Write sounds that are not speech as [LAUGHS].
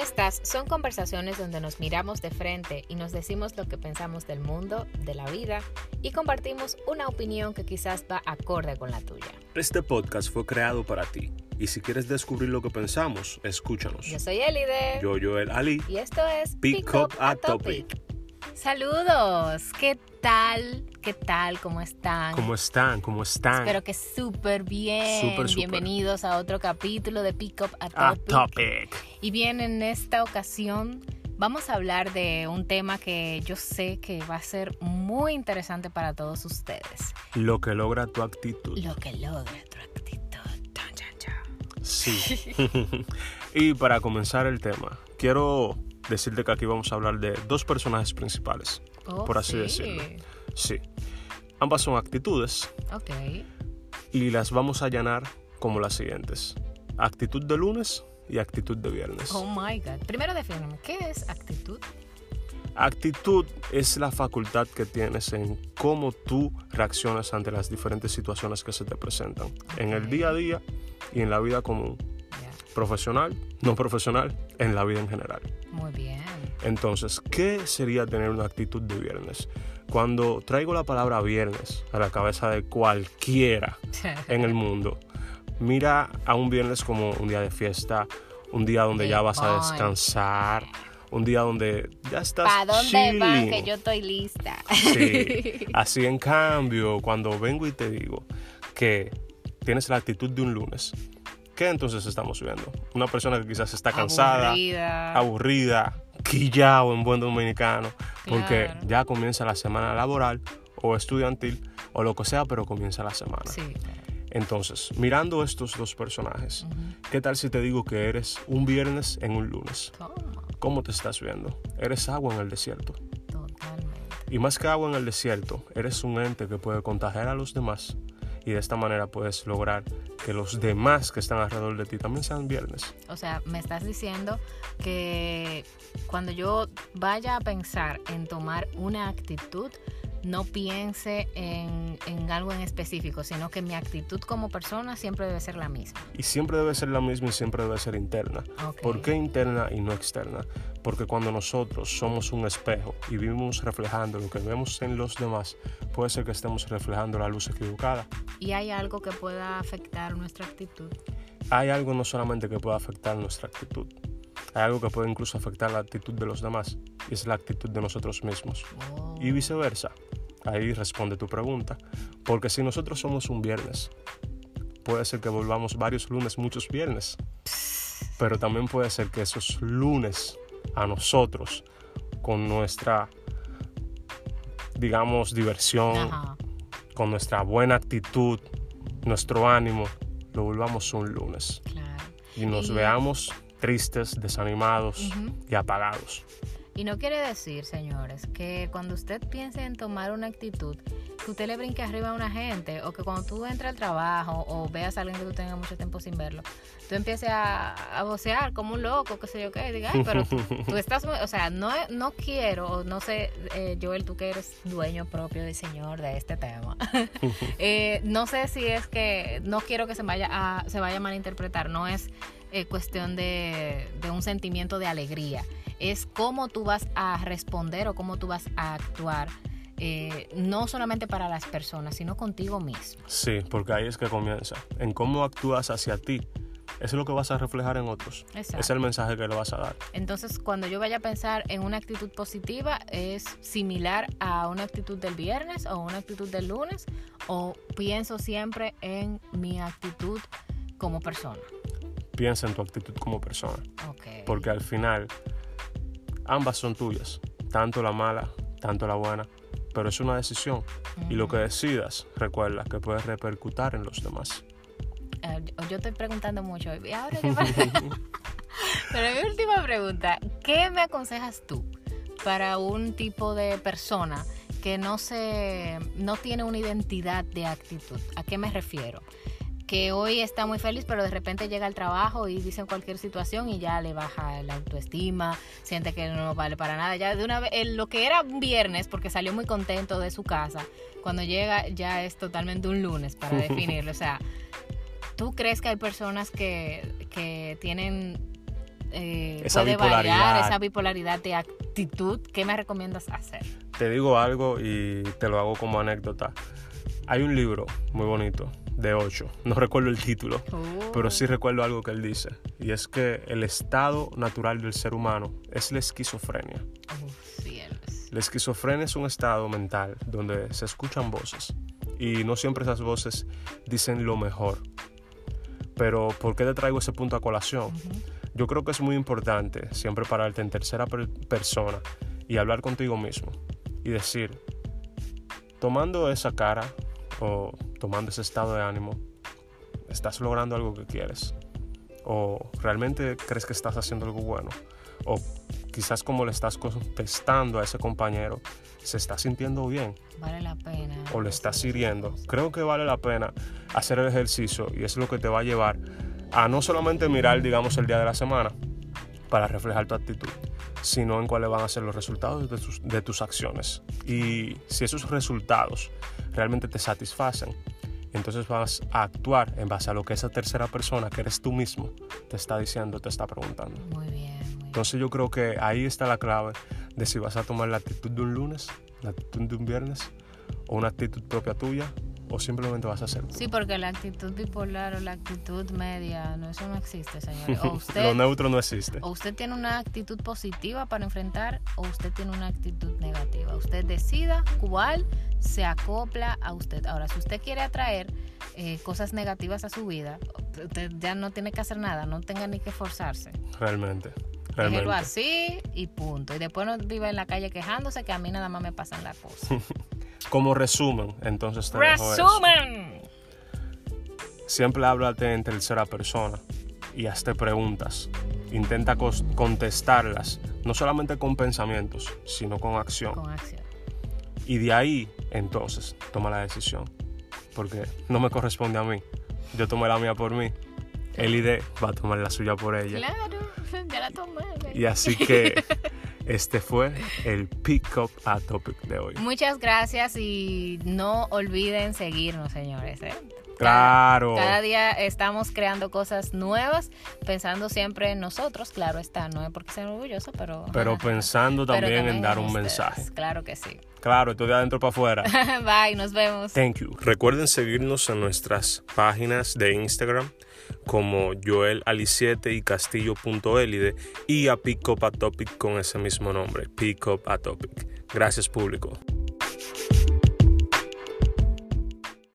Estas son conversaciones donde nos miramos de frente y nos decimos lo que pensamos del mundo, de la vida y compartimos una opinión que quizás va acorde con la tuya. Este podcast fue creado para ti y si quieres descubrir lo que pensamos, escúchanos. Yo soy Elide. Yo, Joel Ali. Y esto es Pick Up a Topic. Saludos, ¿qué tal? ¿Qué tal? ¿Cómo están? ¿Cómo están? ¿Cómo están? Espero que súper bien. Súper, súper. Bienvenidos a otro capítulo de Pick Up a A Topic. Topic. Y bien, en esta ocasión vamos a hablar de un tema que yo sé que va a ser muy interesante para todos ustedes. Lo que logra tu actitud. Lo que logra tu actitud. Sí. [LAUGHS] [LAUGHS] y para comenzar el tema, quiero decirte que aquí vamos a hablar de dos personajes principales, Oh, por así sí. decirlo. Sí. Ambas son actitudes Ok. y las vamos a allanar como las siguientes. Actitud de lunes y actitud de viernes. Oh my God. Primero defíname, ¿qué es actitud? Actitud es la facultad que tienes en cómo tú reaccionas ante las diferentes situaciones que se te presentan en el día a día y en la vida común. Profesional, no profesional, en la vida en general. Muy bien. Entonces, ¿qué sería tener una actitud de viernes? Cuando traigo la palabra viernes a la cabeza de cualquiera [LAUGHS] en el mundo, mira a un viernes como un día de fiesta, un día donde De ya vas a descansar, un día donde ya estás ¿Para dónde chilling. Que yo estoy lista. Sí. [LAUGHS] Así en cambio, cuando vengo y te digo que tienes la actitud de un lunes, ¿qué entonces estamos viendo? Una persona que quizás está cansada, Aburrida. aburrida, quillado en buen dominicano, porque Claro. ya comienza la semana laboral o estudiantil o lo que sea, pero comienza la semana. Sí. Entonces, mirando estos dos personajes. ¿qué tal si te digo que eres un viernes en un lunes? ¿Cómo te estás viendo? Eres agua en el desierto. Totalmente. Y más que agua en el desierto, eres un ente que puede contagiar a los demás y de esta manera puedes lograr que los demás que están alrededor de ti también sean viernes. O sea, me estás diciendo que cuando yo vaya a pensar en tomar una actitud, no piense en, en algo en específico, sino que mi actitud como persona siempre debe ser la misma. Y siempre debe ser la misma y siempre debe ser interna. Ok. ¿Por qué interna y no externa? Porque cuando nosotros somos un espejo y vivimos reflejando lo que vemos en los demás, puede ser que estemos reflejando la luz equivocada. ¿Y hay algo que pueda afectar nuestra actitud? Hay algo no solamente que puede afectar nuestra actitud, hay algo que puede incluso afectar la actitud de los demás y es la actitud de nosotros mismos. Oh. y viceversa. Ahí responde tu pregunta. Porque si nosotros somos un viernes, puede ser que volvamos varios lunes, muchos viernes. Pero también puede ser que esos lunes a nosotros, con nuestra, digamos, diversión, Ajá. con nuestra buena actitud, nuestro ánimo, lo volvamos un lunes. Claro. Y nos Y- veamos tristes, desanimados y apagados. Y no quiere decir, señores, que cuando usted piense en tomar una actitud, que usted le brinque arriba a una gente, o que cuando tú entres al trabajo o veas a alguien que tú tengas mucho tiempo sin verlo, tú empieces a, a vocear como un loco, qué sé yo qué, y diga, ay, pero [LAUGHS] tú estás, muy-". o sea, no, no quiero, o no sé, eh, Joel, tú que eres dueño propio y señor de este tema, [LAUGHS] [LAUGHS] eh, no sé si es que no quiero que se vaya a, se vaya a malinterpretar, no es eh, cuestión de, de un sentimiento de alegría, es cómo tú vas a responder o cómo tú vas a actuar, eh, no solamente para las personas, sino contigo mismo. Sí, porque ahí es que comienza. En cómo actúas hacia ti. Eso es lo que vas a reflejar en otros. Exacto. Es el mensaje que le vas a dar. Entonces, cuando yo vaya a pensar en una actitud positiva, ¿es similar a una actitud del viernes o una actitud del lunes? ¿O pienso siempre en mi actitud como persona? Piensa en tu actitud como persona. Porque al final, ambas son tuyas. Tanto la mala, tanto la buena. Pero es una decisión. Y lo que decidas, recuerda que puedes repercutir en los demás. Eh, yo- estoy preguntando mucho. ¿Y ahora qué? [LAUGHS] Pero mi última pregunta, ¿qué me aconsejas tú para un tipo de persona que no se no tiene una identidad de actitud? ¿A qué me refiero? Que hoy está muy feliz, pero de repente llega al trabajo y dice cualquier situación y ya le baja la autoestima, siente que no vale para nada. Ya de una vez, el- lo que era un viernes, porque salió muy contento de su casa, cuando llega ya es totalmente un lunes para [LAUGHS] definirlo. O sea, ¿tú crees que hay personas que, que tienen eh, Esa puede bipolaridad. variar esa bipolaridad de actitud, ¿qué me recomiendas hacer? Te digo algo y te lo hago como anécdota. Hay un libro muy bonito de Ocho, no recuerdo el título, Uh, pero sí recuerdo algo que él dice, y es que el estado natural del ser humano es la esquizofrenia. cielos. La esquizofrenia es un estado mental donde se escuchan voces y no siempre esas voces dicen lo mejor. Pero ¿por qué te traigo ese punto a colación? Yo creo que es muy importante siempre pararte en tercera per- persona y hablar contigo mismo y decir, tomando esa cara o tomando ese estado de ánimo, estás logrando algo que quieres o realmente crees que estás haciendo algo bueno o quizás como le estás contestando a ese compañero, se está sintiendo bien Vale la pena. o le estás hiriendo. Creo que vale la pena hacer el ejercicio y es lo que te va a llevar a no solamente mirar, digamos, el día de la semana para reflejar tu actitud, sino en cuáles van a ser los resultados de tus, de tus acciones. Y si esos resultados realmente te satisfacen, entonces vas a actuar en base a lo que esa tercera persona, que eres tú mismo, te está diciendo, te está preguntando. Muy bien, muy bien. Entonces yo creo que ahí está la clave de si vas a tomar la actitud de un lunes, la actitud de un viernes, o una actitud propia tuya, o simplemente vas a tú. Sí, porque la actitud bipolar o la actitud media, no, eso no existe, señores. O [LAUGHS] Lo neutro no existe. o usted tiene una actitud positiva para enfrentar o usted tiene una actitud negativa. Usted decida cuál se acopla a usted. Ahora, si usted quiere atraer eh, cosas negativas a su vida, usted ya no tiene que hacer nada, no tenga ni que esforzarse. Realmente. Déjelo así y punto. Y después no vive en la calle quejándose que a mí nada más me pasan las cosas. [LAUGHS] Como resumen, entonces te. ¡Resumen! Siempre háblate en tercera persona y hazte preguntas. Intenta contestarlas, no solamente con pensamientos, sino con acción. Con acción. Y de ahí, entonces, toma la decisión. Porque no me corresponde a mí. Yo tomé la mía por mí. El ID va a tomar la suya por ella. Claro, [LAUGHS] ya la tomé. Y así que [LAUGHS] este fue el Pick Up a Topic de hoy. Muchas gracias y no olviden seguirnos, señores. ¿eh? Claro. Cada, cada día estamos creando cosas nuevas, pensando siempre en nosotros. Claro está, no es porque sea orgulloso, pero. Pero ajá. pensando Pero también en dar un ustedes. mensaje. Claro que sí. Claro, estoy de adentro para afuera. [LAUGHS] Bye, nos vemos. Thank you. Recuerden seguirnos en nuestras páginas de Instagram como Joel Ali7 y Castillo.elide y a Pick Up a Topic con ese mismo nombre, Pick Up a Topic. Gracias público.